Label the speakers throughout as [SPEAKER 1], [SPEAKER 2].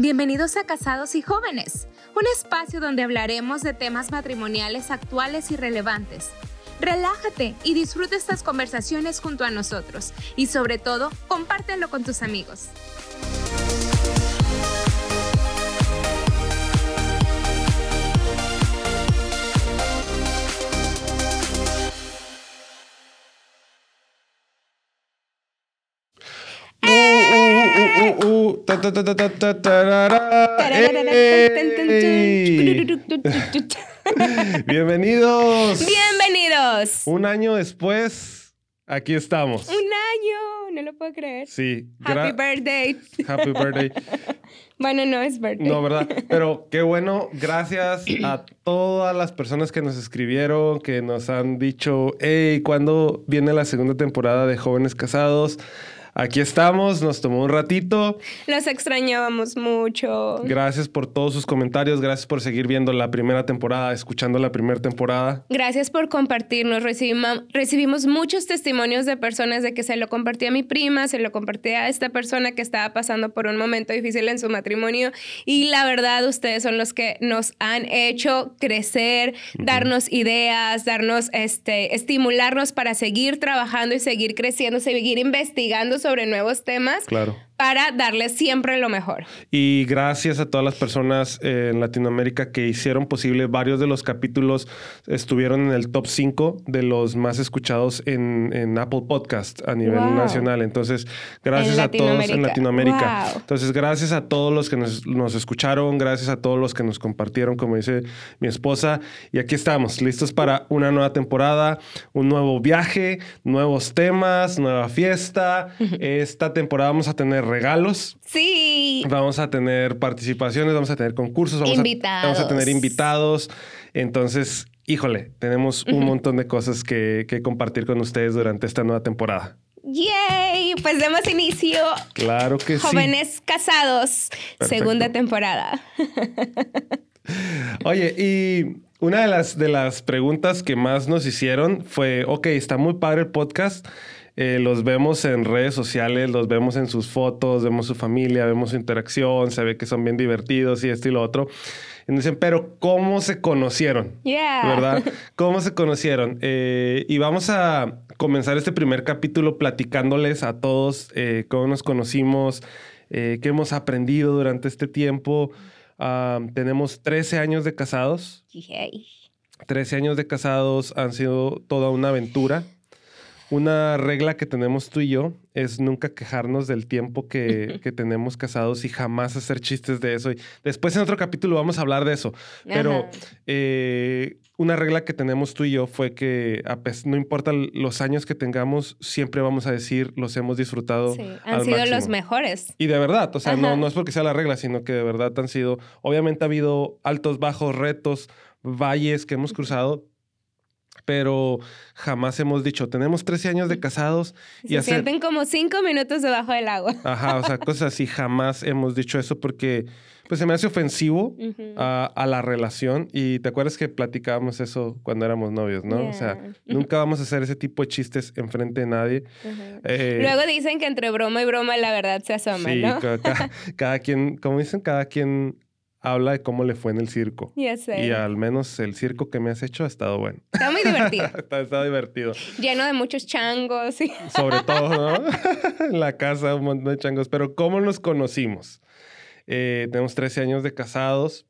[SPEAKER 1] Bienvenidos a Casados y Jóvenes, un espacio donde hablaremos de temas matrimoniales actuales y relevantes. Relájate y disfruta estas conversaciones junto a nosotros y sobre todo, compártelo con tus amigos.
[SPEAKER 2] Bienvenidos.
[SPEAKER 1] Bienvenidos.
[SPEAKER 2] Un año después, aquí estamos.
[SPEAKER 1] Un año, no lo puedo creer.
[SPEAKER 2] Sí.
[SPEAKER 1] Happy birthday.
[SPEAKER 2] Happy birthday.
[SPEAKER 1] bueno, no es birthday.
[SPEAKER 2] No, ¿verdad? Pero qué bueno. Gracias a todas las personas que nos escribieron, que nos han dicho, hey, ¿cuándo viene la segunda temporada de Jóvenes Casados? Aquí estamos, nos tomó un ratito.
[SPEAKER 1] Los extrañábamos mucho.
[SPEAKER 2] Gracias por todos sus comentarios, gracias por seguir viendo la primera temporada, escuchando la primera temporada.
[SPEAKER 1] Gracias por compartirnos. Recibimos, recibimos muchos testimonios de personas de que se lo compartí a mi prima, se lo compartí a esta persona que estaba pasando por un momento difícil en su matrimonio y la verdad ustedes son los que nos han hecho crecer, darnos ideas, darnos este estimularnos para seguir trabajando y seguir creciendo, seguir investigando sobre nuevos temas.
[SPEAKER 2] Claro
[SPEAKER 1] para darles siempre lo mejor.
[SPEAKER 2] Y gracias a todas las personas eh, en Latinoamérica que hicieron posible. Varios de los capítulos estuvieron en el top 5 de los más escuchados en, en Apple Podcast a nivel nacional. Entonces, gracias a todos en Latinoamérica. Entonces, gracias a todos los que nos, nos, escucharon, gracias a todos los que nos compartieron, como dice mi esposa. Y aquí estamos, listos para una nueva temporada, un nuevo viaje, nuevos temas, nueva fiesta. Esta temporada vamos a tener regalos.
[SPEAKER 1] Sí.
[SPEAKER 2] Vamos a tener participaciones, vamos a tener concursos, vamos, A, vamos a tener invitados. Entonces, híjole, tenemos un montón de cosas que, compartir con ustedes durante esta nueva temporada.
[SPEAKER 1] ¡Yay! Pues demos inicio.
[SPEAKER 2] Claro que
[SPEAKER 1] sí. Jóvenes casados, segunda temporada.
[SPEAKER 2] Oye, y una de las, de las preguntas que más nos hicieron fue, ok, está muy padre el podcast, eh, los vemos en redes sociales, los vemos en sus fotos, vemos su familia, vemos su interacción, se ve que son bien divertidos y esto y lo otro. Y dicen, pero ¿cómo se conocieron? ¿Verdad? ¿Cómo se conocieron? Eh, y vamos a comenzar este primer capítulo platicándoles a todos eh, cómo nos conocimos, qué hemos aprendido durante este tiempo. Tenemos 13 años de casados. 13 años de casados han sido toda una aventura. Una regla que tenemos tú y yo es nunca quejarnos del tiempo que, tenemos casados y jamás hacer chistes de eso. Y después en otro capítulo vamos a hablar de eso. Pero eh, una regla que tenemos tú y yo fue que no importa los años que tengamos, siempre vamos a decir los hemos disfrutado. Sí,
[SPEAKER 1] han sido los mejores.
[SPEAKER 2] Y de verdad, o sea, no, no es porque sea la regla, sino que de verdad han sido, obviamente ha habido altos, bajos, retos, valles que hemos cruzado, pero jamás hemos dicho, tenemos 13 años de casados
[SPEAKER 1] y Se sienten como cinco minutos debajo del agua.
[SPEAKER 2] Ajá, o sea, cosas así, jamás hemos dicho eso porque pues se me hace ofensivo a, la relación. Y te acuerdas que platicábamos eso cuando éramos novios, ¿no? O sea, nunca vamos a hacer ese tipo de chistes enfrente de nadie.
[SPEAKER 1] Eh, Luego dicen que entre broma y broma la verdad se asoma, sí,
[SPEAKER 2] cada quien, como dicen, cada quien habla de cómo le fue en el circo.
[SPEAKER 1] Ya sé.
[SPEAKER 2] Y al menos el circo que me has hecho ha estado bueno.
[SPEAKER 1] Está muy divertido.
[SPEAKER 2] ha estado divertido.
[SPEAKER 1] Lleno de muchos changos.
[SPEAKER 2] Sobre todo, ¿no? en la casa un montón de changos. Pero ¿cómo nos conocimos? Eh, tenemos 13 años de casados.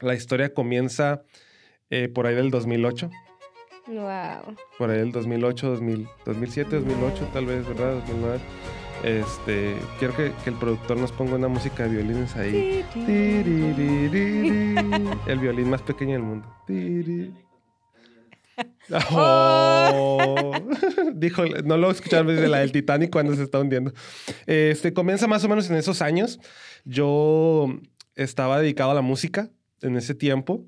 [SPEAKER 2] La historia comienza eh, por ahí del 2008.
[SPEAKER 1] Wow.
[SPEAKER 2] Por ahí del 2008, 2007, 2008 tal vez, ¿verdad? 2009. Este, quiero que, el productor nos ponga una música de violines ahí. El violín más pequeño del mundo. Oh. Dijo, no lo escucharon desde la del Titanic cuando se está hundiendo. Este comienza más o menos en esos años. Yo estaba dedicado a la música en ese tiempo.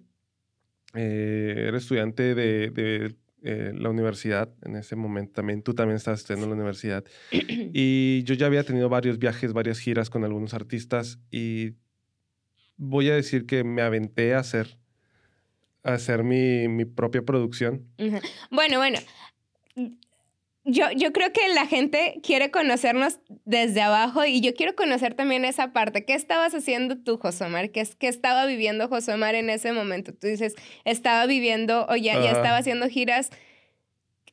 [SPEAKER 2] Eh, era estudiante de eh, la universidad en ese momento también. Tú también estabas estudiando en la universidad. Y yo ya había tenido varios viajes, varias giras con algunos artistas y voy a decir que me aventé a hacer, a hacer mi, mi propia producción.
[SPEAKER 1] Bueno, bueno. Yo, yo creo que la gente quiere conocernos desde abajo y yo quiero conocer también esa parte. ¿Qué estabas haciendo tú, Josomar? ¿Qué, qué estaba viviendo Josomar en ese momento? Tú dices, estaba viviendo o ya, ya estaba haciendo giras.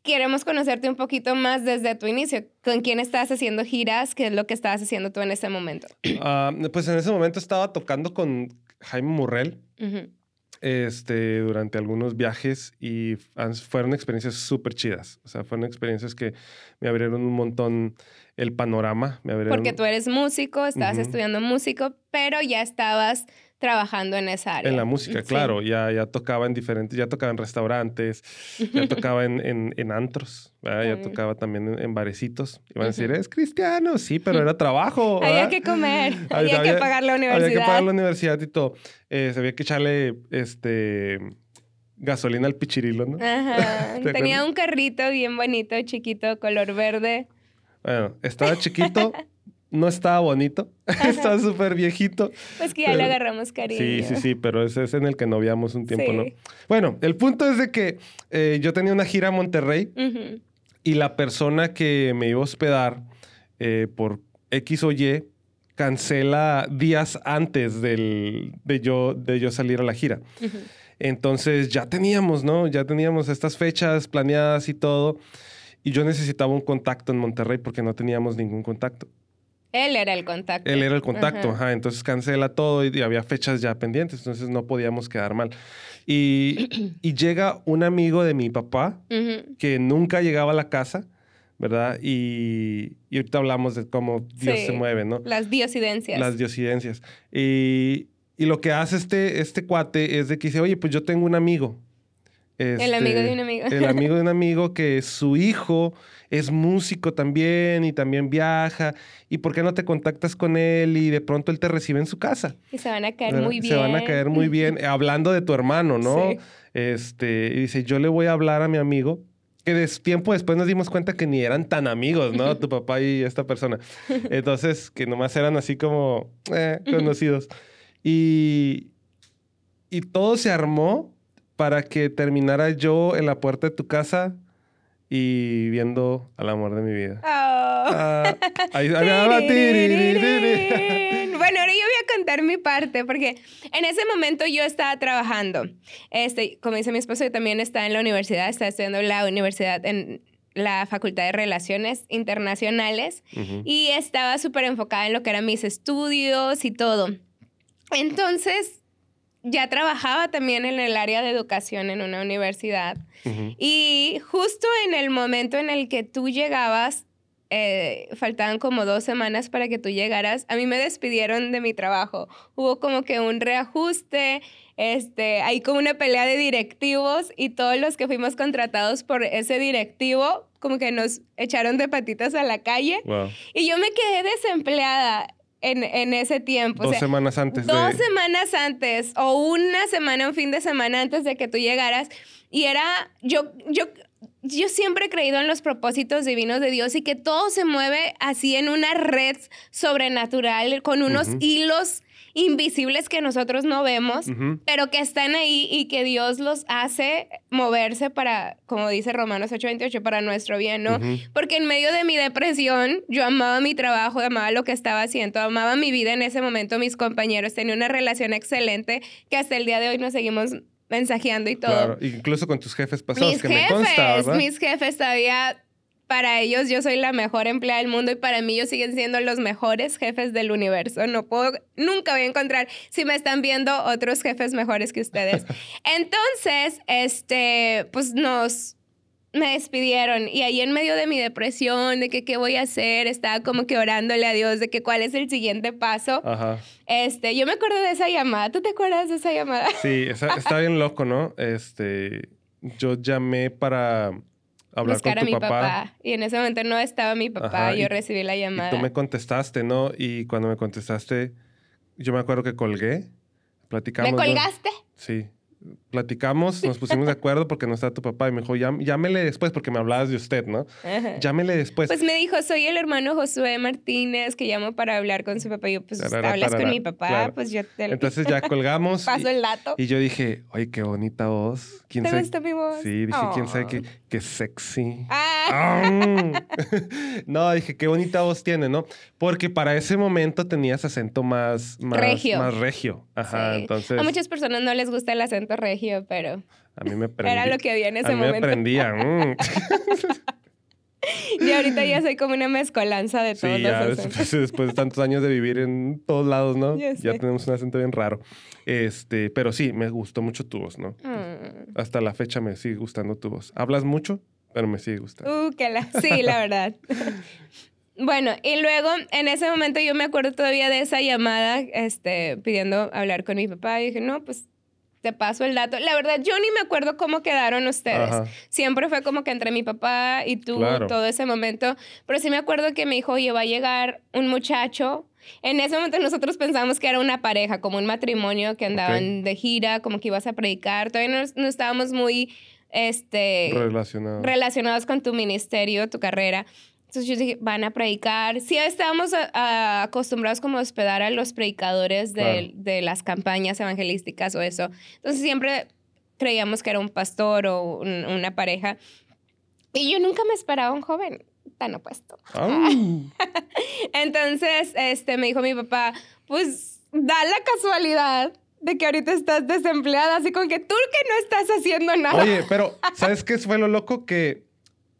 [SPEAKER 1] Queremos conocerte un poquito más desde tu inicio. ¿Con quién estabas haciendo giras? ¿Qué es lo que estabas haciendo tú en ese momento?
[SPEAKER 2] Ah, pues en ese momento estaba tocando con Jaime Murrell este, durante algunos viajes y fueron experiencias súper chidas. O sea, fueron experiencias que me abrieron un montón el panorama. Me
[SPEAKER 1] Porque tú eres músico, estabas estudiando músico, pero ya estabas trabajando en esa área.
[SPEAKER 2] En la música, claro. Ya, ya tocaba en diferentes, ya tocaba en restaurantes, ya tocaba en, en, antros, ya tocaba también en, barecitos. Iban a decir, es cristiano, sí, pero era trabajo.
[SPEAKER 1] había que comer, había, que pagar la universidad.
[SPEAKER 2] Había que pagar la universidad y todo. Eh, había que echarle este gasolina al pichirilo, ¿no?
[SPEAKER 1] Ajá. Tenía un carrito bien bonito, chiquito, color verde.
[SPEAKER 2] Bueno, estaba chiquito. No estaba bonito, estaba súper viejito.
[SPEAKER 1] Pues que ya le agarramos cariño.
[SPEAKER 2] Sí, sí, sí, pero ese es en el que noviamos un tiempo, ¿no? Bueno, el punto es de que eh, yo tenía una gira a Monterrey y la persona que me iba a hospedar eh, por X o Y cancela días antes del, de, yo, de yo salir a la gira. Entonces ya teníamos, ¿no? Ya teníamos estas fechas planeadas y todo. Y yo necesitaba un contacto en Monterrey porque no teníamos ningún contacto.
[SPEAKER 1] Él era el contacto.
[SPEAKER 2] Él era el contacto, ajá. Entonces cancela todo y, había fechas ya pendientes, entonces no podíamos quedar mal. Y, y llega un amigo de mi papá que nunca llegaba a la casa, ¿verdad? Y, y ahorita hablamos de cómo Dios se mueve, ¿no?
[SPEAKER 1] Las diosidencias.
[SPEAKER 2] Las diosidencias. Y, y lo que hace este, este cuate es de que dice, oye, pues yo tengo un amigo.
[SPEAKER 1] el amigo de un amigo.
[SPEAKER 2] El amigo de un amigo que su hijo es músico también y también viaja. ¿Y por qué no te contactas con él y de pronto él te recibe en su casa?
[SPEAKER 1] Y se van a caer muy bien.
[SPEAKER 2] Se van a caer muy bien. Hablando de tu hermano, ¿no? Este, y dice, yo le voy a hablar a mi amigo que de tiempo después nos dimos cuenta que ni eran tan amigos, ¿no? tu papá y esta persona. Entonces, que nomás eran así como eh, conocidos. Y, y todo se armó para que terminara yo en la puerta de tu casa y viendo al amor de mi vida. Oh.
[SPEAKER 1] Ahí, bueno, ahora yo voy a contar mi parte porque en ese momento yo estaba trabajando. Este, como dice mi esposo, yo también estaba en la universidad, estaba estudiando la universidad en la Facultad de Relaciones Internacionales y estaba súper enfocada en lo que eran mis estudios y todo. Entonces, ya trabajaba también en el área de educación en una universidad. Y justo en el momento en el que tú llegabas, eh, faltaban como dos semanas para que tú llegaras, a mí me despidieron de mi trabajo. Hubo como que un reajuste, este, hay como una pelea de directivos y todos los que fuimos contratados por ese directivo como que nos echaron de patitas a la calle. Y yo me quedé desempleada en, ese tiempo.
[SPEAKER 2] Dos semanas antes.
[SPEAKER 1] Dos semanas antes o una semana, un fin de semana antes de que tú llegaras. Y era, yo, yo, yo siempre he creído en los propósitos divinos de Dios y que todo se mueve así en una red sobrenatural con unos hilos invisibles que nosotros no vemos, pero que están ahí y que Dios los hace moverse para, como dice Romanos 8:28, para nuestro bien, ¿no? Porque en medio de mi depresión, yo amaba mi trabajo, amaba lo que estaba haciendo, amaba mi vida en ese momento, mis compañeros, tenía una relación excelente que hasta el día de hoy nos seguimos mensajeando y todo. Claro,
[SPEAKER 2] incluso con tus jefes pasados, que me consta,
[SPEAKER 1] Mis jefes todavía para ellos yo soy la mejor empleada del mundo y para mí ellos siguen siendo los mejores jefes del universo. No puedo, nunca voy a encontrar, si me están viendo, otros jefes mejores que ustedes. Entonces, este, pues nos, me despidieron y ahí en medio de mi depresión, de que qué voy a hacer, estaba como que orándole a Dios de que cuál es el siguiente paso. Ajá. Este, yo me acuerdo de esa llamada. ¿Tú te acuerdas de esa llamada?
[SPEAKER 2] Sí, está bien loco, ¿no? Este, yo llamé para hablar buscar con tu a mi papá.
[SPEAKER 1] Y en ese momento no estaba mi papá, yo recibí la llamada.
[SPEAKER 2] Y tú me contestaste, ¿no? Y cuando me contestaste, yo me acuerdo que colgué, platicamos.
[SPEAKER 1] ¿Me colgaste?
[SPEAKER 2] Sí. Platicamos, nos pusimos de acuerdo porque no está tu papá y me dijo, llámele después porque me hablabas de usted, ¿no? Llámele después.
[SPEAKER 1] Pues me dijo, soy el hermano Josué Martínez que llamo para hablar con su papá. Y yo, pues hablas con mi papá, pues yo te
[SPEAKER 2] Entonces ya colgamos.
[SPEAKER 1] Paso el dato.
[SPEAKER 2] Y yo dije, oye, qué bonita voz.
[SPEAKER 1] ¿Quién ¿Te gusta mi voz?
[SPEAKER 2] Sí, dije, quién sabe qué, qué sexy. Ah. no, dije, qué bonita voz tiene, ¿no? Porque para ese momento tenías acento más, más regio. Más regio. Ajá, entonces.
[SPEAKER 1] A muchas personas no les gusta el acento regio, pero.
[SPEAKER 2] A mí me
[SPEAKER 1] Era lo que había en ese
[SPEAKER 2] a
[SPEAKER 1] mí momento.
[SPEAKER 2] Me prendía. Mm.
[SPEAKER 1] y ahorita ya soy como una mezcolanza de todos
[SPEAKER 2] sí, ya después, después, de tantos años de vivir en todos lados, ¿no? Ya, tenemos un acento bien raro. Este, pero sí, me gustó mucho tu voz, ¿no? Mm. Hasta la fecha me sigue gustando tu voz. ¿Hablas mucho? Pero me sigue gustando.
[SPEAKER 1] Uh, que la... Sí, la verdad. Bueno, y luego en ese momento yo me acuerdo todavía de esa llamada, este, pidiendo hablar con mi papá. Y dije, no, pues te paso el dato. La verdad, yo ni me acuerdo cómo quedaron ustedes. Siempre fue como que entre mi papá y tú todo ese momento. Pero sí me acuerdo que me dijo, oye, va a llegar un muchacho. En ese momento nosotros pensamos que era una pareja, como un matrimonio que andaban de gira, como que ibas a predicar. Todavía no, no estábamos muy este,
[SPEAKER 2] relacionados.
[SPEAKER 1] relacionados con tu ministerio, tu carrera. Entonces yo dije, van a predicar. Sí, estábamos acostumbrados como a hospedar a los predicadores de, de, las campañas evangelísticas o eso. Entonces siempre creíamos que era un pastor o una pareja. Y yo nunca me esperaba un joven tan opuesto. Entonces, este, me dijo mi papá, pues da la casualidad de que ahorita estás desempleada, así con que tú que no estás haciendo nada.
[SPEAKER 2] Oye, pero ¿sabes qué fue lo loco? Que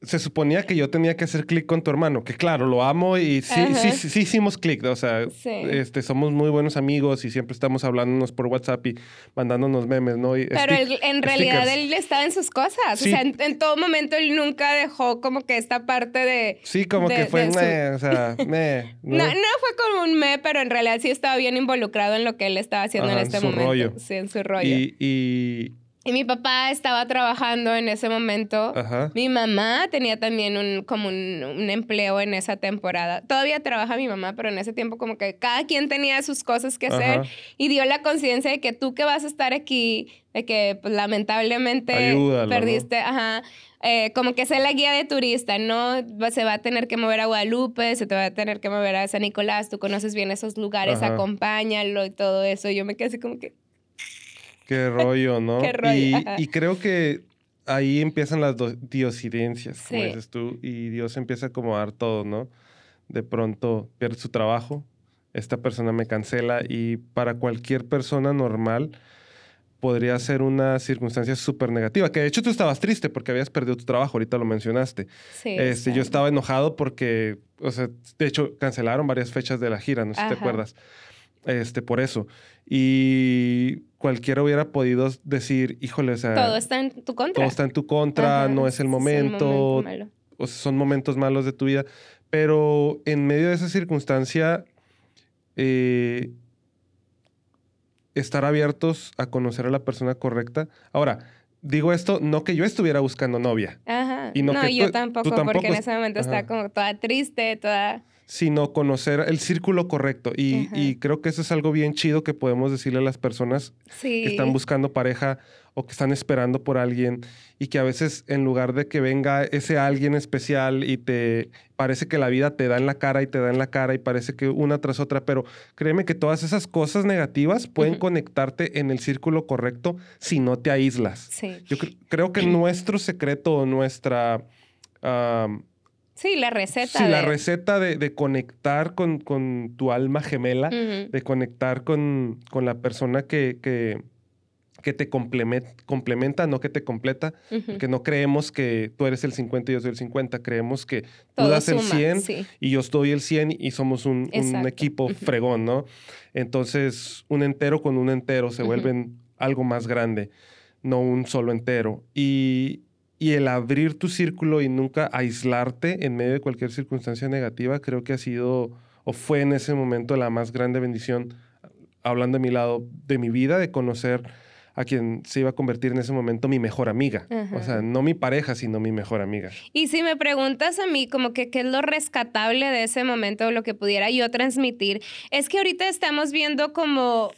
[SPEAKER 2] se suponía que yo tenía que hacer clic con tu hermano, que claro, lo amo y sí, sí, sí, hicimos clic, o sea, este, somos muy buenos amigos y siempre estamos hablándonos por WhatsApp y mandándonos memes, ¿no?
[SPEAKER 1] Pero en realidad él estaba en sus cosas, o sea, en, todo momento él nunca dejó como que esta parte de...
[SPEAKER 2] Sí, como que fue me, o sea, me.
[SPEAKER 1] ¿no? ¿no? fue como un me, pero en realidad sí estaba bien involucrado en lo que él estaba haciendo en este momento. Rollo. Sí, en su rollo.
[SPEAKER 2] y
[SPEAKER 1] y mi papá estaba trabajando en ese momento. Mi mamá tenía también un, como un, empleo en esa temporada. Todavía trabaja mi mamá, pero en ese tiempo como que cada quien tenía sus cosas que hacer y dio la conciencia de que tú que vas a estar aquí, de que pues, lamentablemente perdiste, ajá, eh, como que sea la guía de turista, ¿no? Se va a tener que mover a Guadalupe, se te va a tener que mover a San Nicolás, tú conoces bien esos lugares, acompáñalo y todo eso. Yo me quedé así como que...
[SPEAKER 2] Qué rollo, ¿no? Qué rollo. Y, creo que ahí empiezan las diosidencias, como dices tú, y Dios empieza a acomodar todo, ¿no? De pronto pierde su trabajo, esta persona me cancela y para cualquier persona normal podría ser una circunstancia súper negativa, que de hecho tú estabas triste porque habías perdido tu trabajo, ahorita lo mencionaste. Sí, este, Yo estaba enojado porque, o sea, de hecho cancelaron varias fechas de la gira, no sé si te acuerdas, este, por eso. Y cualquiera hubiera podido decir, híjole, o sea...
[SPEAKER 1] Todo está en tu contra.
[SPEAKER 2] Todo está en tu contra, no es el momento. o sea, son momentos malos de tu vida. Pero en medio de esa circunstancia, eh, estar abiertos a conocer a la persona correcta. Ahora, digo esto, no que yo estuviera buscando novia.
[SPEAKER 1] Ajá. Y no, yo tampoco, porque en ese momento estaba como toda triste, toda
[SPEAKER 2] sino conocer el círculo correcto. Y, creo que eso es algo bien chido que podemos decirle a las personas que están buscando pareja o que están esperando por alguien y que a veces en lugar de que venga ese alguien especial y te parece que la vida te da en la cara y te da en la cara y parece que una tras otra, pero créeme que todas esas cosas negativas pueden conectarte en el círculo correcto si no te aíslas. Yo creo que nuestro secreto o nuestra...
[SPEAKER 1] Sí, la receta.
[SPEAKER 2] Sí, la receta de, conectar con, tu alma gemela, de conectar con, la persona que, que, te complementa, no que te completa, que no creemos que tú eres el 50 y yo soy el 50, creemos que tú das el 100 y yo estoy el 100 y somos un, equipo fregón, ¿no? Entonces, un entero con un entero se vuelven algo más grande, no un solo entero. Y, y el abrir tu círculo y nunca aislarte en medio de cualquier circunstancia negativa, creo que ha sido o fue en ese momento la más grande bendición, hablando de mi lado, de mi vida, de conocer a quien se iba a convertir en ese momento mi mejor amiga. O sea, no mi pareja, sino mi mejor amiga.
[SPEAKER 1] Y si me preguntas a mí como que qué es lo rescatable de ese momento, lo que pudiera yo transmitir, es que ahorita estamos viendo como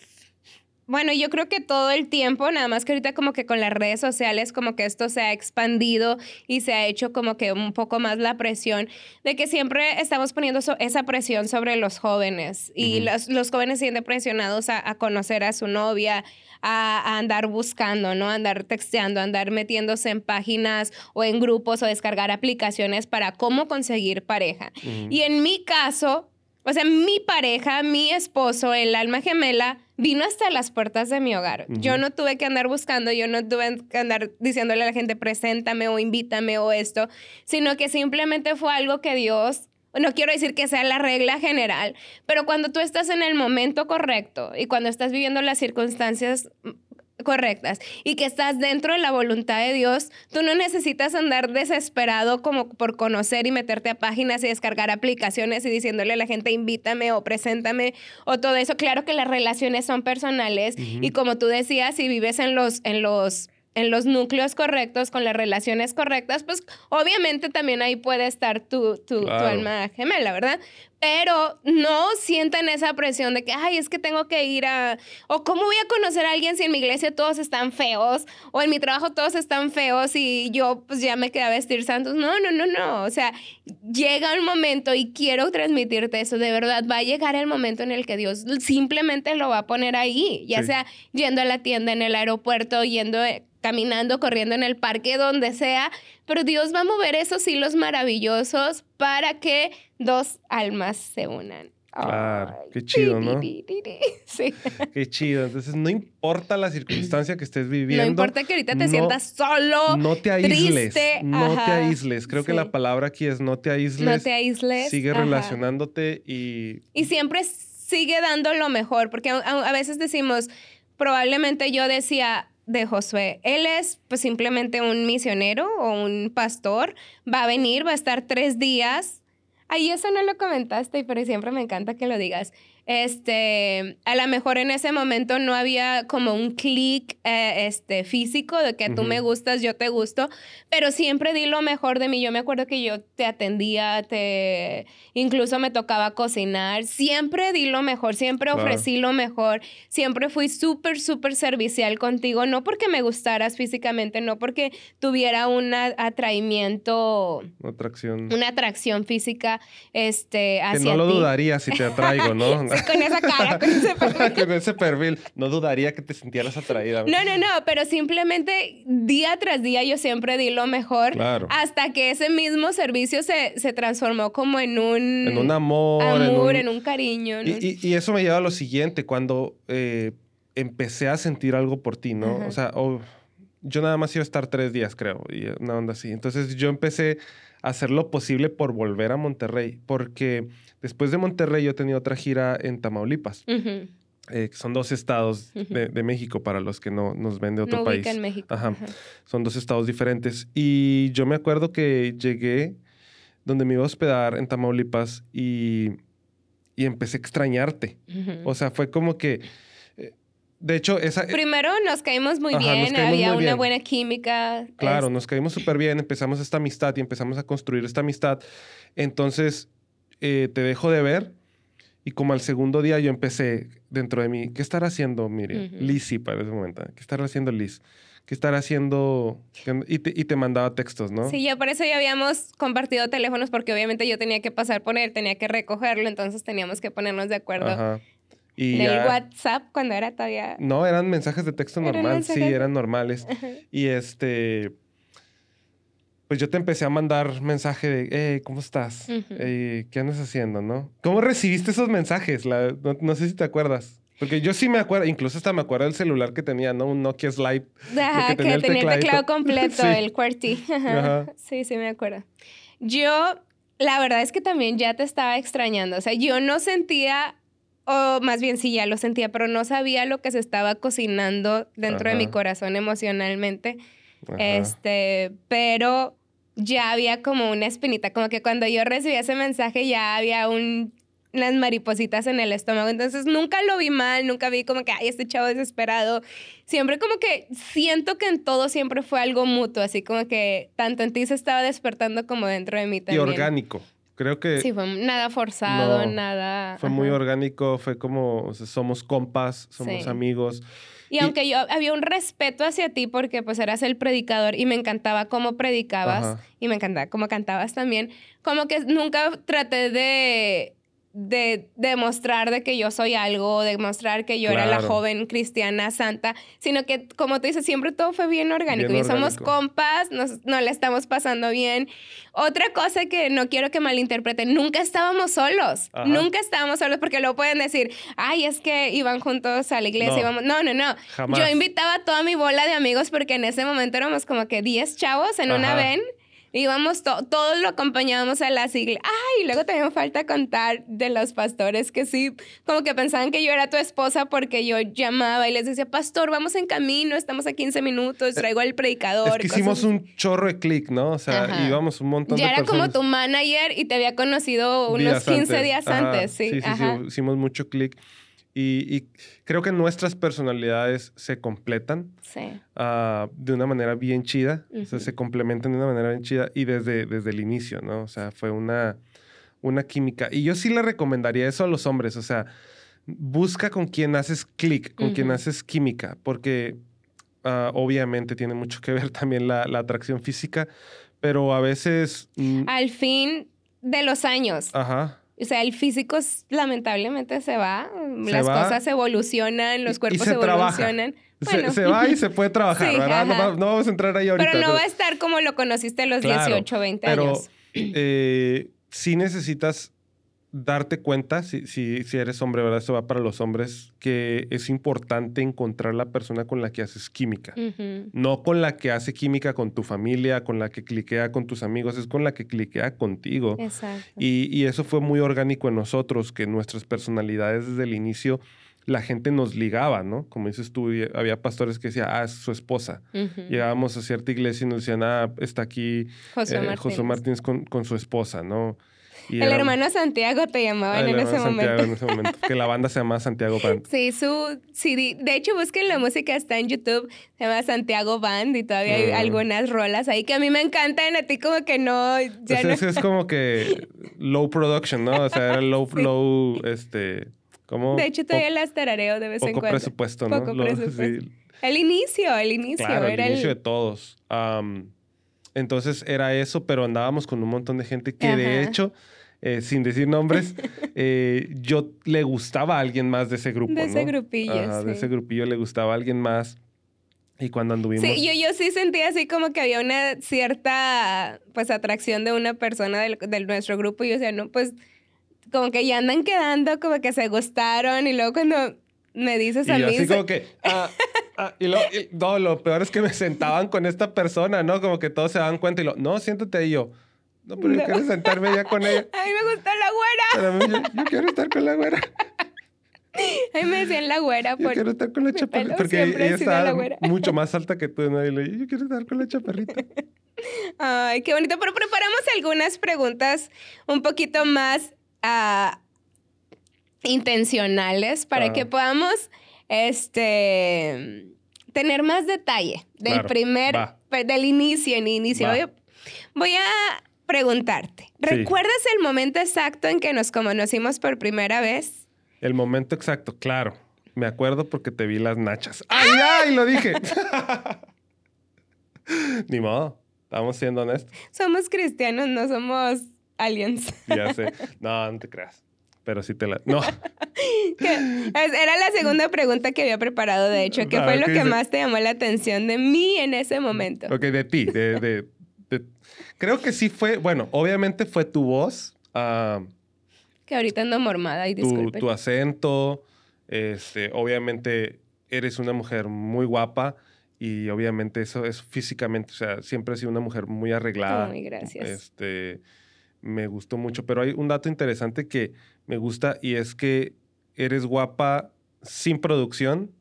[SPEAKER 1] bueno, yo creo que todo el tiempo, nada más que ahorita como que con las redes sociales, como que esto se ha expandido y se ha hecho como que un poco más la presión de que siempre estamos poniendo esa presión sobre los jóvenes y los, los, jóvenes sienten presionados a, conocer a su novia, a, andar buscando, ¿no? Andar texteando, a andar metiéndose en páginas o en grupos o descargar aplicaciones para cómo conseguir pareja. Y en mi caso, o sea, mi pareja, mi esposo, el alma gemela, vino hasta las puertas de mi hogar. Yo no tuve que andar buscando, yo no tuve que andar diciéndole a la gente, preséntame o invítame o esto, sino que simplemente fue algo que Dios no quiero decir que sea la regla general, pero cuando tú estás en el momento correcto y cuando estás viviendo las circunstancias correctas y que estás dentro de la voluntad de Dios, tú no necesitas andar desesperado como por conocer y meterte a páginas y descargar aplicaciones y diciéndole a la gente invítame o preséntame o todo eso. Claro que las relaciones son personales y como tú decías, si vives en los en los en los núcleos correctos, con las relaciones correctas, pues obviamente también ahí puede estar tu, tu, tu alma gemela, ¿verdad? Pero no sientan esa presión de que, ay, es que tengo que ir a, o cómo voy a conocer a alguien si en mi iglesia todos están feos, o en mi trabajo todos están feos y yo pues ya me quedé a vestir santos. No, no, no, no. O sea, llega un momento y quiero transmitirte eso, de verdad, va a llegar el momento en el que Dios simplemente lo va a poner ahí, ya sea yendo a la tienda, en el aeropuerto, yendo eh, caminando, corriendo en el parque, donde sea, pero Dios va a mover esos hilos maravillosos para que dos almas se unan.
[SPEAKER 2] Claro, qué chido, ¿no? Sí. Qué chido. Entonces, no importa la circunstancia que estés viviendo.
[SPEAKER 1] No importa que ahorita te sientas solo.
[SPEAKER 2] No te aísles. no te aísles. Creo que la palabra aquí es no te aísles.
[SPEAKER 1] No te aísles.
[SPEAKER 2] Sigue relacionándote y.
[SPEAKER 1] Y siempre sigue dando lo mejor, porque a veces decimos, probablemente yo decía, de Josué. Él es pues simplemente un misionero o un pastor. Va a venir, va a estar tres días. Ahí eso no lo comentaste, pero siempre me encanta que lo digas. Este, a lo mejor en ese momento no había como un clic eh, este, físico de que tú me gustas, yo te gusto, pero siempre di lo mejor de mí. Yo me acuerdo que yo te atendía, te incluso me tocaba cocinar, siempre di lo mejor, siempre ofrecí lo mejor, siempre fui súper, súper servicial contigo, no porque me gustaras físicamente, no porque tuviera un atraimiento,
[SPEAKER 2] una atracción,
[SPEAKER 1] una atracción física, este, hacia
[SPEAKER 2] que no lo dudaría si te atraigo, ¿no?
[SPEAKER 1] con esa cara, con ese perfil.
[SPEAKER 2] con ese perfil. No dudaría que te sintieras atraída.
[SPEAKER 1] No, no, no, pero simplemente día tras día yo siempre di lo mejor.
[SPEAKER 2] Claro.
[SPEAKER 1] Hasta que ese mismo servicio se, se transformó como en un...
[SPEAKER 2] En un amor.
[SPEAKER 1] Amor, en un, cariño.
[SPEAKER 2] Y, y, eso me lleva a lo siguiente, cuando eh, empecé a sentir algo por ti, ¿no? O sea, yo nada más iba a estar tres días, creo, y una onda así. Entonces yo empecé hacer lo posible por volver a Monterrey, porque Después de Monterrey yo tenía otra gira en Tamaulipas. Eh, son dos estados de, México para los que no nos ven de otro
[SPEAKER 1] no
[SPEAKER 2] país.
[SPEAKER 1] en México.
[SPEAKER 2] Ajá. Son dos estados diferentes. Y yo me acuerdo que llegué donde me iba a hospedar en Tamaulipas y, y empecé a extrañarte. O sea, fue como que... Eh, de hecho, esa...
[SPEAKER 1] Primero nos caímos muy bien, había una buena química.
[SPEAKER 2] Claro, nos caímos súper bien, empezamos esta amistad y empezamos a construir esta amistad. Entonces, eh, te dejo de ver. Y como al segundo día yo empecé dentro de mí, ¿qué estará haciendo, Miriam? Uh para ese momento. ¿Qué estará haciendo Liz? ¿Qué estará haciendo? Y te, y te, mandaba textos, ¿no?
[SPEAKER 1] Sí, yo por eso ya habíamos compartido teléfonos porque obviamente yo tenía que pasar por él, tenía que recogerlo, entonces teníamos que ponernos de acuerdo. Y en el WhatsApp cuando era todavía...
[SPEAKER 2] No, eran mensajes de texto normal, sí, eran normales. Y este pues yo te empecé a mandar mensaje de, hey, ¿cómo estás? ¿Qué andas haciendo, no? ¿Cómo recibiste esos mensajes? no, sé si te acuerdas. Porque yo sí me acuerdo, incluso hasta me acuerdo del celular que tenía, ¿no? Un Nokia Slide.
[SPEAKER 1] Ajá, que tenía, el, teclado completo, el QWERTY. Sí, sí, me acuerdo. Yo, la verdad es que también ya te estaba extrañando. O sea, yo no sentía, o más bien sí, ya lo sentía, pero no sabía lo que se estaba cocinando dentro de mi corazón emocionalmente. Este, pero ya había como una espinita, como que cuando yo recibí ese mensaje ya había un, unas maripositas en el estómago. Entonces nunca lo vi mal, nunca vi como que, ay, este chavo desesperado. Siempre como que siento que en todo siempre fue algo mutuo, así como que tanto en ti se estaba despertando como dentro de mí también.
[SPEAKER 2] Y orgánico. Creo que...
[SPEAKER 1] Sí, fue nada forzado,
[SPEAKER 2] No,
[SPEAKER 1] nada...
[SPEAKER 2] Fue muy orgánico, fue como, o sea, somos compas, somos
[SPEAKER 1] Sí.
[SPEAKER 2] amigos.
[SPEAKER 1] Y
[SPEAKER 2] Y-
[SPEAKER 1] aunque yo había un respeto hacia ti porque pues eras el predicador y me encantaba cómo predicabas
[SPEAKER 2] Ajá.
[SPEAKER 1] y me encantaba cómo cantabas también, como que nunca traté de de demostrar de que yo soy algo, demostrar que yo era la joven cristiana santa, sino que como tú dices, siempre todo fue bien orgánico
[SPEAKER 2] Bien
[SPEAKER 1] y somos compas, nos, nos la estamos pasando bien. Otra cosa que no quiero que malinterpreten, nunca estábamos solos,
[SPEAKER 2] Ajá.
[SPEAKER 1] nunca estábamos solos porque luego pueden decir, ay, es que iban juntos a la iglesia,
[SPEAKER 2] No.
[SPEAKER 1] íbamos... no, no, no.
[SPEAKER 2] Jamás.
[SPEAKER 1] Yo invitaba a toda mi bola de amigos porque en ese momento éramos como que 10 chavos en una ven. Íbamos, to- todos lo acompañábamos a las iglesias. Ay, luego también falta contar de los pastores que sí, como que pensaban que yo era tu esposa porque yo llamaba y les decía, pastor, vamos en camino, estamos a 15 minutos, traigo al predicador.
[SPEAKER 2] Es que
[SPEAKER 1] cosas
[SPEAKER 2] hicimos un chorro de clic, ¿no? O sea,
[SPEAKER 1] Ajá.
[SPEAKER 2] íbamos un montón
[SPEAKER 1] Ya
[SPEAKER 2] de
[SPEAKER 1] era
[SPEAKER 2] personas.
[SPEAKER 1] como tu manager y te había conocido unos
[SPEAKER 2] días
[SPEAKER 1] 15 días
[SPEAKER 2] Ajá.
[SPEAKER 1] antes, sí.
[SPEAKER 2] Sí, sí, sí, hicimos mucho clic. Y, y creo que nuestras personalidades se completan
[SPEAKER 1] Sí.
[SPEAKER 2] ah, de una manera bien chida. O sea,
[SPEAKER 1] Ujú.
[SPEAKER 2] se complementan de una manera bien chida y desde, desde el inicio, ¿no? O sea, fue una, una química. Y yo sí le recomendaría eso a los hombres. O sea, busca con quien haces clic, con quien
[SPEAKER 1] Ujú.
[SPEAKER 2] haces química, porque ah, obviamente tiene mucho que ver también la, la atracción física, pero a veces... mm,
[SPEAKER 1] Al fin de los años.
[SPEAKER 2] ajá.
[SPEAKER 1] O sea, el físico lamentablemente se va,
[SPEAKER 2] Se
[SPEAKER 1] las
[SPEAKER 2] va
[SPEAKER 1] cosas evolucionan, los cuerpos
[SPEAKER 2] se
[SPEAKER 1] evolucionan.
[SPEAKER 2] Se-
[SPEAKER 1] Bueno.
[SPEAKER 2] Se, va y se puede trabajar,
[SPEAKER 1] Sí,
[SPEAKER 2] ¿verdad? No, vamos a entrar ahí ahorita.
[SPEAKER 1] pero no va a estar como lo conociste a los
[SPEAKER 2] Claro,
[SPEAKER 1] 18, 20
[SPEAKER 2] pero
[SPEAKER 1] años.
[SPEAKER 2] eh, sí necesitas darte cuenta, si, si, si eres hombre, ¿verdad? Esto va para los hombres, que es importante encontrar la persona con la que haces química. No con la que hace química con tu familia, con la que cliquea con tus amigos, es con la que cliquea contigo.
[SPEAKER 1] Exacto.
[SPEAKER 2] Y, y eso fue muy orgánico en nosotros, que nuestras personalidades desde el inicio, la gente nos ligaba, ¿no? Como dices tú, había pastores que decían, ah, es su esposa. Llegábamos a cierta iglesia y nos decían, ah, está aquí
[SPEAKER 1] Josué
[SPEAKER 2] eh,
[SPEAKER 1] Martínez.
[SPEAKER 2] Josué Martínez con, con su esposa, ¿no? Y
[SPEAKER 1] El hermano Santiago te
[SPEAKER 2] Ah,
[SPEAKER 1] llamaban
[SPEAKER 2] el
[SPEAKER 1] en ese
[SPEAKER 2] Santiago
[SPEAKER 1] momento.
[SPEAKER 2] en ese momento. Que la banda se llama Santiago Band.
[SPEAKER 1] Sí, su CD. De hecho, busquen la música, está en YouTube. Se llama Santiago Band y todavía hay
[SPEAKER 2] Mm.
[SPEAKER 1] algunas rolas ahí que a mí me encantan. A ti como que no... Ya
[SPEAKER 2] Pues
[SPEAKER 1] no.
[SPEAKER 2] es, es como que low production, ¿no? O sea, era low,
[SPEAKER 1] Sí.
[SPEAKER 2] low, este, como...
[SPEAKER 1] De hecho, todavía las tarareo de vez en
[SPEAKER 2] poco
[SPEAKER 1] cuando.
[SPEAKER 2] presupuesto, ¿no?
[SPEAKER 1] Poco
[SPEAKER 2] Lo-
[SPEAKER 1] presupuesto.
[SPEAKER 2] sí,
[SPEAKER 1] El inicio, el inicio.
[SPEAKER 2] claro, el
[SPEAKER 1] era
[SPEAKER 2] inicio
[SPEAKER 1] el...
[SPEAKER 2] de todos. Am, entonces era eso, pero andábamos con un montón de gente que de hecho, eh, sin decir nombres, eh, yo le gustaba a alguien más de ese grupo,
[SPEAKER 1] De ese
[SPEAKER 2] ¿no?
[SPEAKER 1] grupillo,
[SPEAKER 2] Ajá, de
[SPEAKER 1] sí.
[SPEAKER 2] ese grupillo le gustaba a alguien más. Y cuando anduvimos...
[SPEAKER 1] Sí, yo, yo sí sentía así como que había una cierta, pues, atracción de una persona del, de nuestro grupo. Y yo decía, no, pues, como que ya andan quedando, como que se gustaron. Y luego cuando me dices
[SPEAKER 2] Y
[SPEAKER 1] a
[SPEAKER 2] yo
[SPEAKER 1] mí...
[SPEAKER 2] así
[SPEAKER 1] se-
[SPEAKER 2] como que... ah, ah, y, lo, y- no, lo peor es que me sentaban con esta persona, ¿no? Como que todos se daban cuenta y lo... No, siéntate ahí yo. No, pero yo quiero sentarme ya con ella.
[SPEAKER 1] A mí me gustó la güera.
[SPEAKER 2] Pero a mí, yo, yo quiero estar con la güera.
[SPEAKER 1] A mí me decían la güera
[SPEAKER 2] Yo
[SPEAKER 1] por...
[SPEAKER 2] quiero estar con la chaparrita. Porque ella está mucho más alta que tú, ¿no? Y le yo quiero estar con la chaparrita.
[SPEAKER 1] Ay, qué bonito. Pero preparamos algunas preguntas un poquito más ah, intencionales para que podamos este, tener más detalle del
[SPEAKER 2] Claro,
[SPEAKER 1] primer,
[SPEAKER 2] va.
[SPEAKER 1] del inicio, en inicio. Voy a, voy a preguntarte.
[SPEAKER 2] Sí.
[SPEAKER 1] ¿Recuerdas el momento exacto en que nos conocimos por primera vez?
[SPEAKER 2] El momento exacto, claro. Me acuerdo porque te vi las nachas. ¡Ay, ay! Lo dije. Ni modo. Estamos siendo honestos.
[SPEAKER 1] Somos cristianos, no somos aliens.
[SPEAKER 2] Ya sé. No, no te creas. Pero sí te la... No.
[SPEAKER 1] Era la segunda pregunta que había preparado, de hecho. ¿Qué
[SPEAKER 2] A
[SPEAKER 1] fue lo
[SPEAKER 2] ¿qué
[SPEAKER 1] que más te llamó la atención de mí en ese momento?
[SPEAKER 2] Ok, de ti. De, de- de- Creo que sí fue... Bueno, obviamente fue tu voz. ah,
[SPEAKER 1] Que ahorita ando mormada y
[SPEAKER 2] tu,
[SPEAKER 1] disculpe.
[SPEAKER 2] tu acento. Este, obviamente eres una mujer muy guapa y obviamente eso es físicamente, o sea, siempre has sido una mujer muy arreglada.
[SPEAKER 1] Ay, gracias.
[SPEAKER 2] Este, me gustó mucho, pero hay un dato interesante que me gusta y es que eres guapa sin producción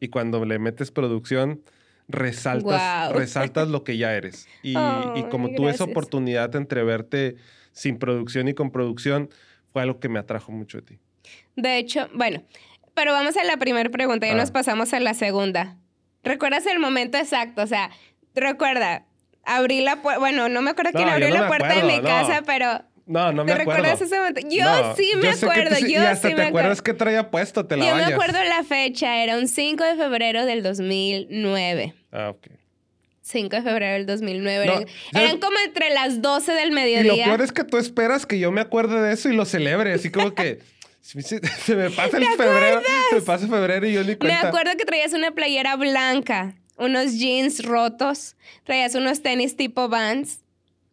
[SPEAKER 2] y cuando le metes producción resaltas, resaltas lo que ya eres. Y, y como tuve esa oportunidad entre verte sin producción y con producción, fue algo que me atrajo mucho de ti.
[SPEAKER 1] De hecho, bueno, pero vamos a la primera pregunta, ya
[SPEAKER 2] Ah.
[SPEAKER 1] nos pasamos a la segunda. ¿Recuerdas el momento exacto? O sea, recuerda, abrí la puerta, bueno, no me acuerdo quién
[SPEAKER 2] No, yo
[SPEAKER 1] abrió
[SPEAKER 2] no
[SPEAKER 1] la
[SPEAKER 2] me
[SPEAKER 1] puerta de
[SPEAKER 2] acuerdo,
[SPEAKER 1] mi
[SPEAKER 2] no.
[SPEAKER 1] casa, pero
[SPEAKER 2] No, no me
[SPEAKER 1] ¿Te
[SPEAKER 2] acuerdo.
[SPEAKER 1] recuerdas ese momento? Yo sí me
[SPEAKER 2] tú
[SPEAKER 1] acuerdo,
[SPEAKER 2] sí-
[SPEAKER 1] yo
[SPEAKER 2] y hasta
[SPEAKER 1] sí
[SPEAKER 2] te
[SPEAKER 1] me
[SPEAKER 2] acuerdas que traía puesto, te la
[SPEAKER 1] Yo me
[SPEAKER 2] bañas.
[SPEAKER 1] acuerdo la fecha, era un 5 de febrero del 2009.
[SPEAKER 2] Ah, ok.
[SPEAKER 1] 5 de febrero del 2009.
[SPEAKER 2] No,
[SPEAKER 1] eran, eran como entre las 12 del
[SPEAKER 2] Y lo
[SPEAKER 1] mediodía.
[SPEAKER 2] peor es que tú esperas que yo me acuerde de eso y lo celebre, así como que se, se me pasa el febrero, se me pasa febrero y yo ni
[SPEAKER 1] Me
[SPEAKER 2] cuenta.
[SPEAKER 1] acuerdo que traías una playera blanca, unos jeans rotos, traías unos tenis tipo Vans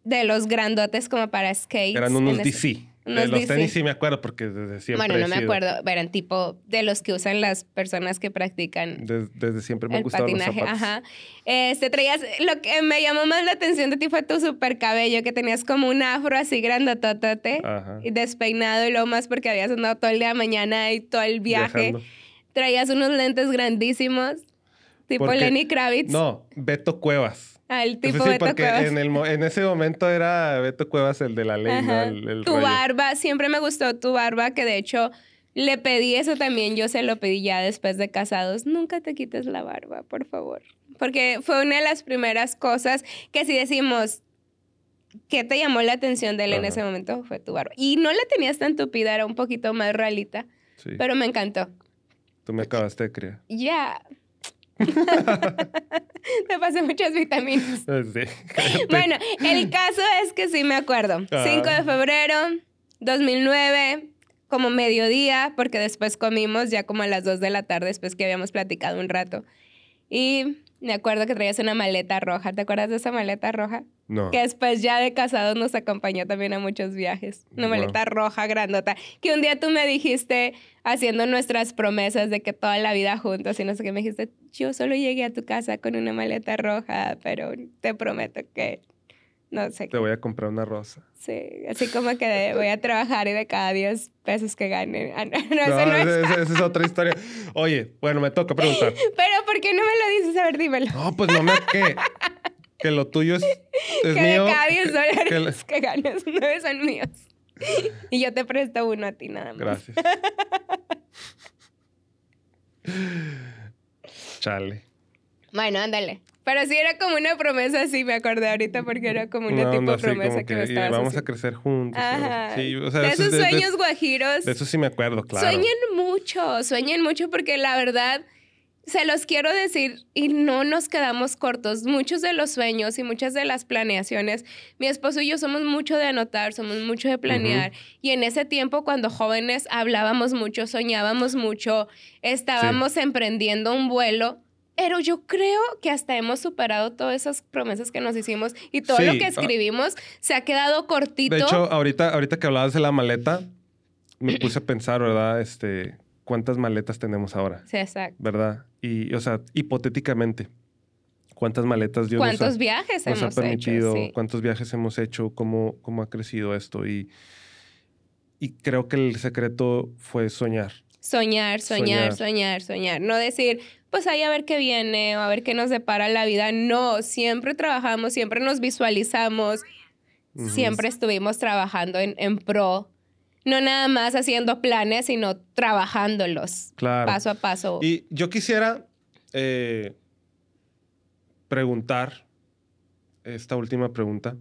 [SPEAKER 1] de los grandotes como para skate.
[SPEAKER 2] Eran unos DC.
[SPEAKER 1] Unos
[SPEAKER 2] de los
[SPEAKER 1] DC.
[SPEAKER 2] tenis sí me acuerdo porque desde siempre
[SPEAKER 1] Bueno, no me
[SPEAKER 2] sido-
[SPEAKER 1] acuerdo, eran tipo de los que usan las personas que practican
[SPEAKER 2] des- desde siempre me
[SPEAKER 1] el
[SPEAKER 2] gustado los
[SPEAKER 1] patinaje,
[SPEAKER 2] zapatos.
[SPEAKER 1] ajá. Este, traías, lo que me llamó más la atención de ti fue tu super cabello, que tenías como un afro así grandototote
[SPEAKER 2] Ajá.
[SPEAKER 1] y despeinado y lo más porque habías andado todo el día de mañana y todo el viaje.
[SPEAKER 2] Viajando.
[SPEAKER 1] Traías unos lentes grandísimos, tipo
[SPEAKER 2] Porque-
[SPEAKER 1] Lenny Kravitz.
[SPEAKER 2] No, Beto Cuevas.
[SPEAKER 1] Al
[SPEAKER 2] Pues
[SPEAKER 1] tipo
[SPEAKER 2] sí,
[SPEAKER 1] Beto
[SPEAKER 2] porque
[SPEAKER 1] Cuevas.
[SPEAKER 2] en, el, en ese momento era Beto Cuevas el de la ley, ¿no? El, el
[SPEAKER 1] tu
[SPEAKER 2] rollo.
[SPEAKER 1] barba, siempre me gustó tu barba, que de hecho le pedí eso también, yo se lo pedí ya después de casados. Nunca te quites la barba, por favor. Porque fue una de las primeras cosas que si decimos que te llamó la atención de él en ese momento fue tu barba. Y no la tenías tan tupida, era un poquito más ralita,
[SPEAKER 2] Sí,
[SPEAKER 1] pero me encantó.
[SPEAKER 2] tú me acabaste de criar.
[SPEAKER 1] Ya. te pasé muchas vitaminas.
[SPEAKER 2] Sí.
[SPEAKER 1] Bueno, el caso es que sí me acuerdo.
[SPEAKER 2] Ah.
[SPEAKER 1] 5 de febrero 2009, como mediodía, porque después comimos ya como a las 2 de la tarde, después que habíamos platicado un rato. Y me acuerdo que traías una maleta roja. ¿Te acuerdas de esa maleta roja?
[SPEAKER 2] No.
[SPEAKER 1] Que después ya de casados nos acompañó también a muchos viajes. Una
[SPEAKER 2] Wow.
[SPEAKER 1] maleta roja grandota. Que un día tú me dijiste, haciendo nuestras promesas de que toda la vida juntos y no sé qué, me dijiste, yo solo llegué a tu casa con una maleta roja, pero te prometo que, no sé,
[SPEAKER 2] Te voy a comprar una rosa.
[SPEAKER 1] sí, así como que de- voy a trabajar y de cada 10 pesos que gane. Ah, no, no,
[SPEAKER 2] No,
[SPEAKER 1] eso no es.
[SPEAKER 2] esa, esa es otra historia. Oye, bueno, me toca preguntar.
[SPEAKER 1] Pero ¿por qué no me lo dices? A ver, dímelo.
[SPEAKER 2] No, pues no me... ¿Qué? Que lo tuyo es, es
[SPEAKER 1] que
[SPEAKER 2] mío.
[SPEAKER 1] de cada 10
[SPEAKER 2] que
[SPEAKER 1] dólares que, ganas, 9 son míos. Y yo te presto uno a ti nada más.
[SPEAKER 2] Gracias. Chale.
[SPEAKER 1] Bueno, ándale. Pero sí era como una promesa, sí, me acordé ahorita porque era como una
[SPEAKER 2] Una
[SPEAKER 1] tipo de promesa
[SPEAKER 2] como
[SPEAKER 1] que, me estabas
[SPEAKER 2] vamos a crecer juntos.
[SPEAKER 1] Ajá.
[SPEAKER 2] Sí, o sea,
[SPEAKER 1] de
[SPEAKER 2] eso
[SPEAKER 1] esos
[SPEAKER 2] es- de- de-
[SPEAKER 1] sueños guajiros.
[SPEAKER 2] De eso sí me acuerdo, claro.
[SPEAKER 1] Sueñen mucho, sueñen mucho porque la verdad, se los quiero decir y no nos quedamos cortos. Muchos de los sueños y muchas de las planeaciones, mi esposo y yo somos mucho de anotar, somos mucho de planear. Y en ese tiempo, cuando jóvenes, hablábamos mucho, soñábamos mucho, estábamos emprendiendo un vuelo. Pero yo creo que hasta hemos superado todas esas promesas que nos hicimos y todo lo que
[SPEAKER 2] ah.
[SPEAKER 1] escribimos se ha quedado cortito.
[SPEAKER 2] De hecho, ahorita, ahorita que hablabas de la maleta, me puse a pensar, ¿verdad? Este, ¿cuántas maletas tenemos ahora?
[SPEAKER 1] Sí, exacto.
[SPEAKER 2] ¿Verdad? Y, o sea, hipotéticamente, ¿cuántas maletas Dios nos ha-
[SPEAKER 1] ¿Cuántos viajes
[SPEAKER 2] nos ha
[SPEAKER 1] hemos
[SPEAKER 2] permitido,
[SPEAKER 1] hecho? Sí.
[SPEAKER 2] cuántos viajes hemos hecho, cómo, cómo ha crecido esto. Y, y creo que el secreto fue soñar.
[SPEAKER 1] Soñar, soñar,
[SPEAKER 2] Soñar.
[SPEAKER 1] soñar, soñar. No decir, pues ahí a ver qué viene o a ver qué nos depara la vida. No, siempre trabajamos, siempre nos visualizamos, siempre estuvimos trabajando en, en pro. No nada más haciendo planes, sino trabajándolos
[SPEAKER 2] Claro.
[SPEAKER 1] paso a paso.
[SPEAKER 2] Y yo quisiera eh, preguntar esta última pregunta.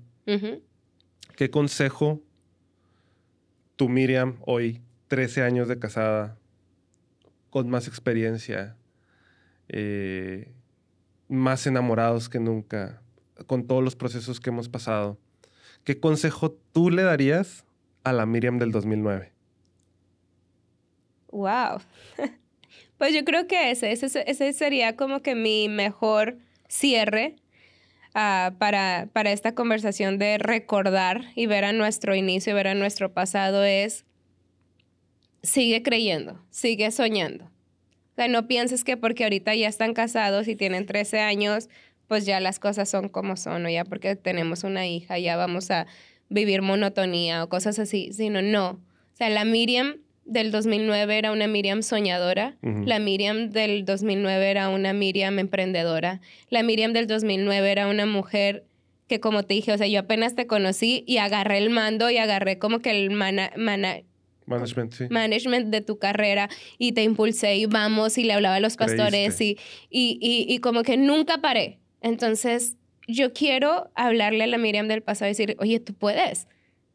[SPEAKER 2] ¿Qué consejo tú, Miriam, hoy, 13 años de casada, con más experiencia, eh, más enamorados que nunca, con todos los procesos que hemos pasado, qué consejo tú le darías a la Miriam del 2009?
[SPEAKER 1] Wow. Pues yo creo que ese, ese, ese sería como que mi mejor cierre ah, para, para esta conversación de recordar y ver a nuestro inicio, ver a nuestro pasado es, sigue creyendo, sigue soñando. O sea, no pienses que porque ahorita ya están casados y tienen 13 años, pues ya las cosas son como son, o ya porque tenemos una hija, ya vamos a vivir monotonía o cosas así, sino no. O sea, la Miriam del 2009 era una Miriam soñadora, la Miriam del 2009 era una Miriam emprendedora, la Miriam del 2009 era una mujer que como te dije, o sea, yo apenas te conocí y agarré el mando y agarré como que el mana- mana-
[SPEAKER 2] Management, sí.
[SPEAKER 1] management de tu carrera y te impulsé y vamos y le hablaba a los pastores y, y, y, y como que nunca paré. Entonces, yo quiero hablarle a la Miriam del pasado y decir, oye, tú puedes.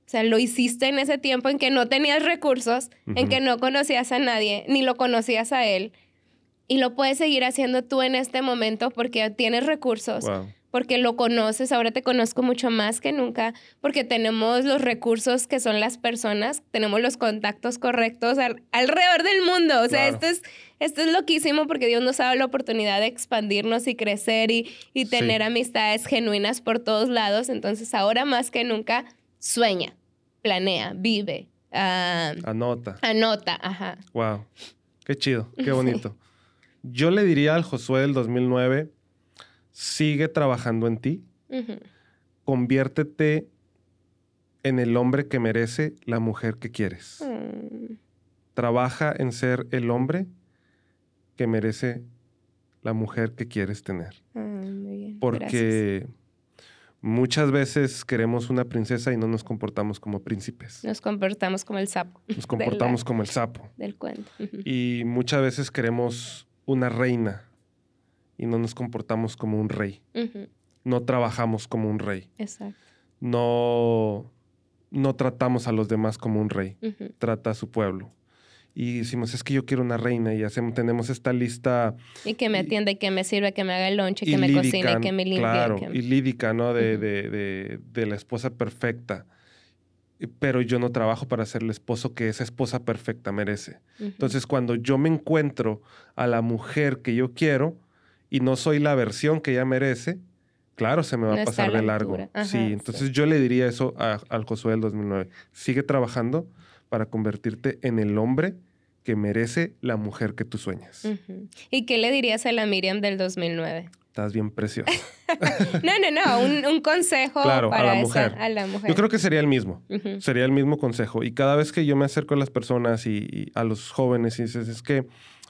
[SPEAKER 1] O sea, lo hiciste en ese tiempo en que no tenías recursos, en que no conocías a nadie, ni lo conocías a él. Y lo puedes seguir haciendo tú en este momento porque tienes recursos, porque lo conoces, ahora te conozco mucho más que nunca, porque tenemos los recursos que son las personas, tenemos los contactos correctos alrededor del mundo. O sea, esto, es, esto es loquísimo porque Dios nos ha dado la oportunidad de expandirnos y crecer y, y tener amistades genuinas por todos lados. Entonces, ahora más que nunca, sueña, planea, vive. Ah,
[SPEAKER 2] anota.
[SPEAKER 1] Anota, ajá.
[SPEAKER 2] Wow. Qué chido, qué bonito. Yo le diría al Josué del 2009, sigue trabajando en ti, conviértete en el hombre que merece la mujer que quieres. Mm. Trabaja en ser el hombre que merece la mujer que quieres tener.
[SPEAKER 1] Ah, muy bien.
[SPEAKER 2] Porque muchas veces queremos una princesa y no nos comportamos como príncipes.
[SPEAKER 1] Nos comportamos como el sapo.
[SPEAKER 2] Nos comportamos como el sapo.
[SPEAKER 1] Del cuento.
[SPEAKER 2] Y muchas veces queremos una reina y no nos comportamos como un rey. No trabajamos como un rey.
[SPEAKER 1] Exacto.
[SPEAKER 2] No, no tratamos a los demás como un rey. Trata a su pueblo. Y decimos, es que yo quiero una reina y hacemos, tenemos esta lista.
[SPEAKER 1] Y que me atienda y que me sirva, que me haga el lonche, que me cocine, que me limpie.
[SPEAKER 2] Claro, y lídica, ¿no? De, de, de, la esposa perfecta pero yo no trabajo para ser el esposo que esa esposa perfecta merece. Entonces, cuando yo me encuentro a la mujer que yo quiero y no soy la versión que ella merece, claro, se me va a pasar de largo. sí, entonces yo le diría eso al Josué del 2009. Sigue trabajando para convertirte en el hombre que merece la mujer que tú sueñas.
[SPEAKER 1] ¿Y qué le dirías a la Miriam del 2009?
[SPEAKER 2] Estás bien preciosa.
[SPEAKER 1] no, no, no, un, consejo
[SPEAKER 2] para
[SPEAKER 1] a,
[SPEAKER 2] la mujer. a la mujer. Yo creo que sería el mismo. Sería el mismo consejo. Y cada vez que yo me acerco a las personas y, a los jóvenes y dices, es que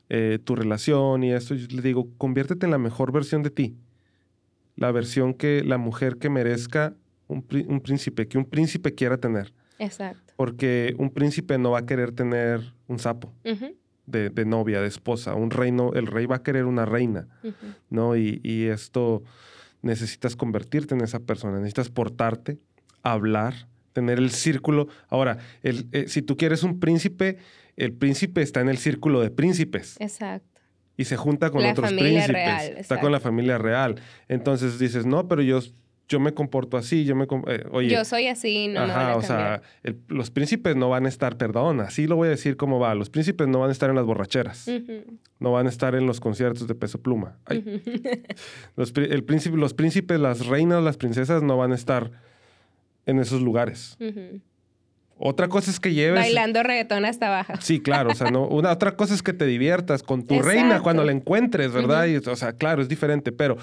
[SPEAKER 2] eh, tu relación y esto, yo les digo, conviértete en la mejor versión de ti. La versión que la mujer que merezca un, príncipe, que un príncipe quiera tener.
[SPEAKER 1] Exacto.
[SPEAKER 2] Porque un príncipe no va a querer tener un sapo de, novia, de esposa. Un reino, el rey va a querer una reina, ¿no? Y, esto necesitas convertirte en esa persona, necesitas portarte, hablar, tener el círculo. Ahora, el, eh, si tú quieres un príncipe, el príncipe está en el círculo de príncipes.
[SPEAKER 1] Exacto.
[SPEAKER 2] Y se junta con otros príncipes. está con la familia real. Entonces dices, no, pero yo yo me comporto así, yo me... Eh, oye,
[SPEAKER 1] yo soy así, no
[SPEAKER 2] Ajá, o sea, los príncipes no van a estar, perdón, así lo voy a decir cómo va, los príncipes no van a estar en las borracheras, no van a estar en los conciertos de peso pluma. los, el príncipe, los príncipes, las reinas, las princesas no van a estar en esos lugares. Otra cosa es que lleves.
[SPEAKER 1] Bailando reggaetón hasta baja.
[SPEAKER 2] Sí, claro. O sea, no, una otra cosa es que te diviertas con tu reina cuando la encuentres, ¿verdad? y, o sea, claro, es diferente, pero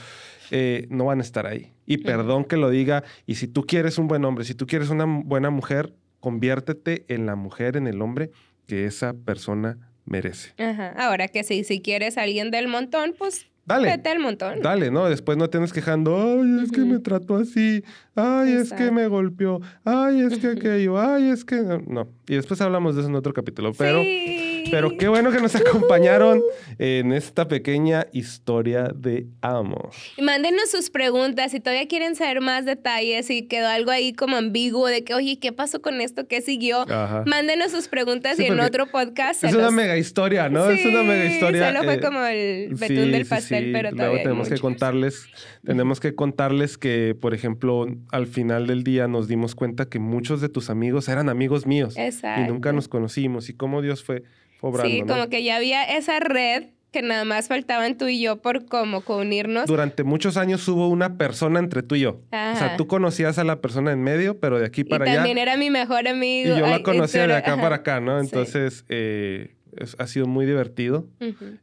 [SPEAKER 2] eh, no van a estar ahí. Y perdón que lo diga, y si tú quieres un buen hombre, si tú quieres una buena mujer, conviértete en la mujer, en el hombre que esa persona merece.
[SPEAKER 1] Ajá. Ahora que sí, si quieres a alguien del montón, pues Dale. Vete al montón.
[SPEAKER 2] Dale, ¿no? Después no tienes quejando, ay, es que me trató así, ay, es que me golpeó, ay, es que aquello, ay, es que... No. Y después hablamos de eso en otro capítulo, pero... Pero qué bueno que nos acompañaron en esta pequeña historia de amor.
[SPEAKER 1] Mándenos sus preguntas si todavía quieren saber más detalles y quedó algo ahí como ambiguo de que, oye, ¿qué pasó con esto? ¿Qué siguió? Mándenos sus preguntas y en otro podcast.
[SPEAKER 2] Es una mega historia, ¿no? es una mega historia.
[SPEAKER 1] Solo fue eh, como el betún del pastel, pero todavía.
[SPEAKER 2] Luego tenemos que contarles, tenemos que contarles que, por ejemplo, al final del día nos dimos cuenta que muchos de tus amigos eran amigos míos.
[SPEAKER 1] Exacto.
[SPEAKER 2] Y nunca nos conocimos. Y cómo Dios fue
[SPEAKER 1] sí, como que ya había esa red que nada más faltaban tú y yo por cómo unirnos.
[SPEAKER 2] Durante muchos años hubo una persona entre tú y yo. O sea, tú conocías a la persona en medio, pero de aquí para allá.
[SPEAKER 1] También era mi mejor amigo.
[SPEAKER 2] Y yo la conocía de acá para acá, ¿no? Entonces, eh, ha sido muy divertido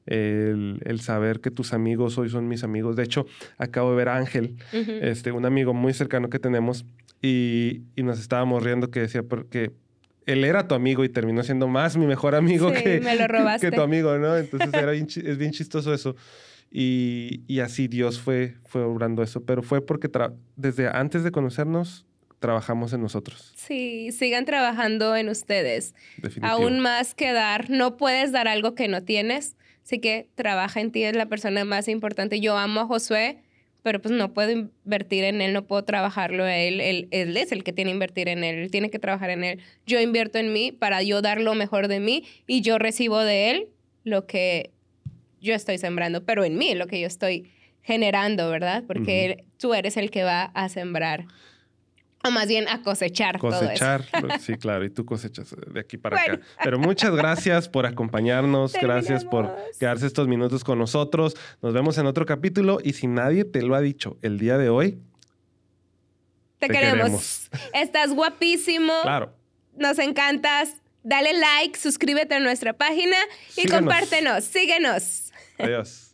[SPEAKER 2] el, saber que tus amigos hoy son mis amigos. De hecho, acabo de ver a Ángel, este, un amigo muy cercano que tenemos, y, y nos estábamos riendo que decía porque él era tu amigo y terminó siendo más mi mejor amigo que, que, tu amigo, ¿no? Entonces era es bien chistoso eso. Y, y, así Dios fue, fue obrando eso, pero fue porque desde antes de conocernos trabajamos en nosotros.
[SPEAKER 1] Sí, sigan trabajando en ustedes. Aún más que dar, no puedes dar algo que no tienes, así que trabaja en ti, es la persona más importante. Yo amo a Josué pero pues no puedo invertir en él, no puedo trabajarlo a él, él, él es el que tiene que invertir en él, él tiene que trabajar en él. Yo invierto en mí para yo dar lo mejor de mí y yo recibo de él lo que yo estoy sembrando, pero en mí lo que yo estoy generando, ¿verdad? Porque tú eres el que va a sembrar. O más bien a cosechar.
[SPEAKER 2] Cosechar,
[SPEAKER 1] todo
[SPEAKER 2] eso. sí, claro, y tú cosechas de aquí para acá. Pero muchas gracias por acompañarnos, gracias por quedarse estos minutos con nosotros. Nos vemos en otro capítulo y si nadie te lo ha dicho el día de hoy,
[SPEAKER 1] te, queremos. Estás guapísimo.
[SPEAKER 2] Claro.
[SPEAKER 1] Nos encantas. Dale like, suscríbete a nuestra página y compártenos. Síguenos.
[SPEAKER 2] Adiós.